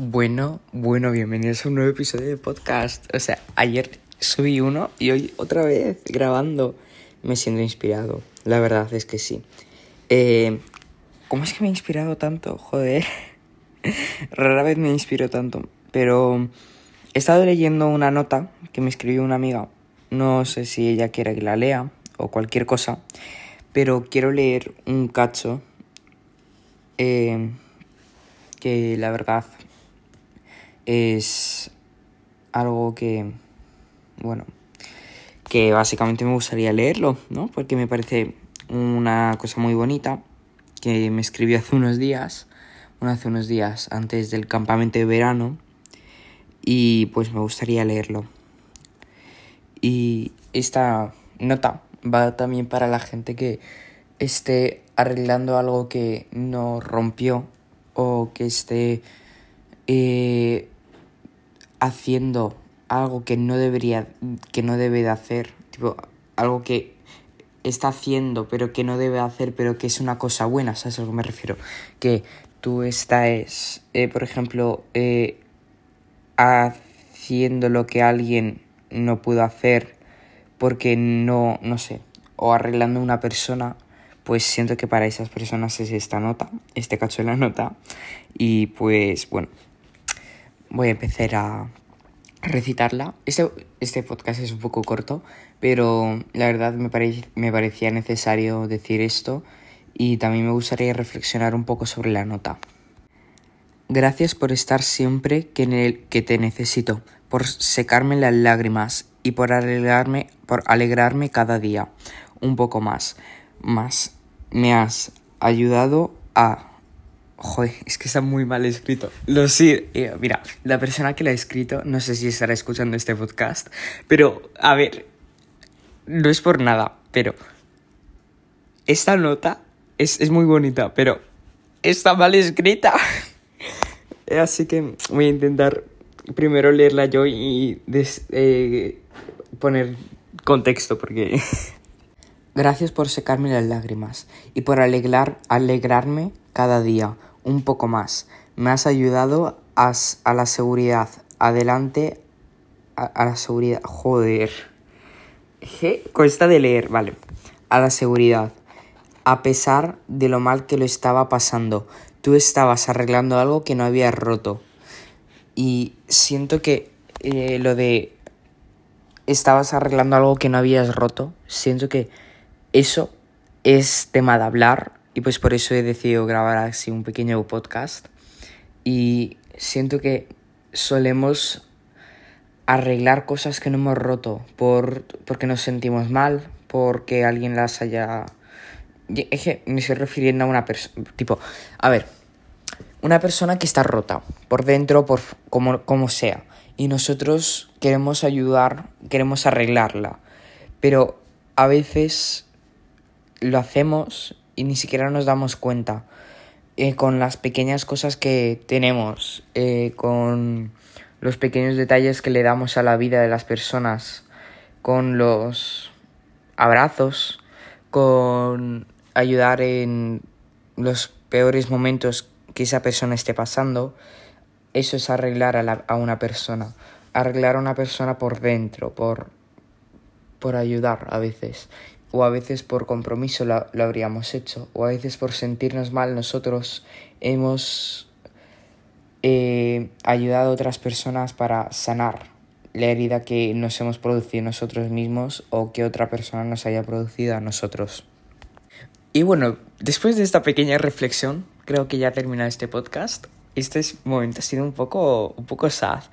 Bueno, bueno, bienvenidos a un nuevo episodio de podcast. O sea, ayer subí uno y hoy otra vez grabando. Me siento inspirado, la verdad es que sí. Eh, ¿Cómo es que me he inspirado tanto? Joder. Rara vez me inspiro tanto. Pero he estado leyendo una nota que me escribió una amiga. No sé si ella quiere que la lea o cualquier cosa. Pero quiero leer un cacho. Eh, que la verdad es algo que, bueno, que básicamente me gustaría leerlo, ¿no? Porque me parece una cosa muy bonita que me escribió hace unos días, bueno, hace unos días antes del campamento de verano y pues me gustaría leerlo. Y esta nota va también para la gente que esté arreglando algo que no rompió o que esté eh, haciendo algo que no debería, que no debe de hacer, tipo, algo que está haciendo pero que no debe hacer pero que es una cosa buena, ¿sabes a lo que me refiero? Que tú estás, eh, por ejemplo, eh, haciendo lo que alguien no pudo hacer porque no, no sé, o arreglando una persona, pues siento que para esas personas es esta nota, este cacho de la nota, y pues bueno, voy a empezar a recitarla. Este, este podcast es un poco corto, pero la verdad me, me parecía necesario decir esto y también me gustaría reflexionar un poco sobre la nota. Gracias por estar siempre que, en el, que te necesito, por secarme las lágrimas y por alegrarme, por alegrarme cada día un poco más. Más me has ayudado a Joder, es que está muy mal escrito. Lo sé. Eh, mira, la persona que lo ha escrito, no sé si estará escuchando este podcast, pero a ver, no es por nada, pero esta nota es, es muy bonita, pero está mal escrita. Así que voy a intentar primero leerla yo y eh, poner contexto, porque... Gracias por secarme las lágrimas y por alegrar, alegrarme cada día un poco más. Me has ayudado a, la seguridad. Adelante a, la seguridad. Joder. ¿Qué? Cuesta de leer, vale. A la seguridad. A pesar de lo mal que lo estaba pasando, tú estabas arreglando algo que no habías roto. Y siento que eh, lo de estabas arreglando algo que no habías roto, siento que eso es tema de hablar y pues por eso he decidido grabar así un pequeño podcast. Y siento que solemos arreglar cosas que no hemos roto por, porque nos sentimos mal, porque alguien las haya... Es que me estoy refiriendo a una persona... Tipo, a ver, una persona que está rota, por dentro, por como, como sea. Y nosotros queremos ayudar, queremos arreglarla. Pero a veces lo hacemos y ni siquiera nos damos cuenta eh, con las pequeñas cosas que tenemos, eh, con los pequeños detalles que le damos a la vida de las personas, con los abrazos, con ayudar en los peores momentos que esa persona esté pasando, eso es arreglar a, a una persona, arreglar a una persona por dentro, por, por ayudar a veces o a veces por compromiso lo, habríamos hecho, o a veces por sentirnos mal nosotros hemos eh, ayudado a otras personas para sanar la herida que nos hemos producido nosotros mismos o que otra persona nos haya producido a nosotros. Y bueno, después de esta pequeña reflexión, creo que ya termina este podcast. Este momento ha sido un poco, un poco sad,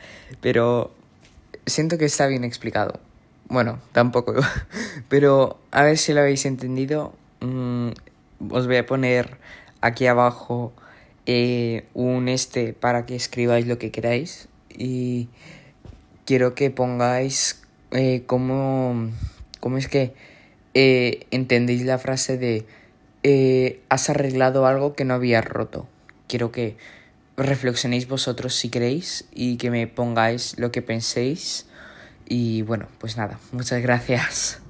pero siento que está bien explicado. Bueno, tampoco. Pero a ver si lo habéis entendido. Mm, os voy a poner aquí abajo eh, un este para que escribáis lo que queráis. Y quiero que pongáis eh, cómo, cómo es que eh, entendéis la frase de eh, has arreglado algo que no habías roto. Quiero que reflexionéis vosotros si queréis y que me pongáis lo que penséis y bueno, pues nada, muchas gracias.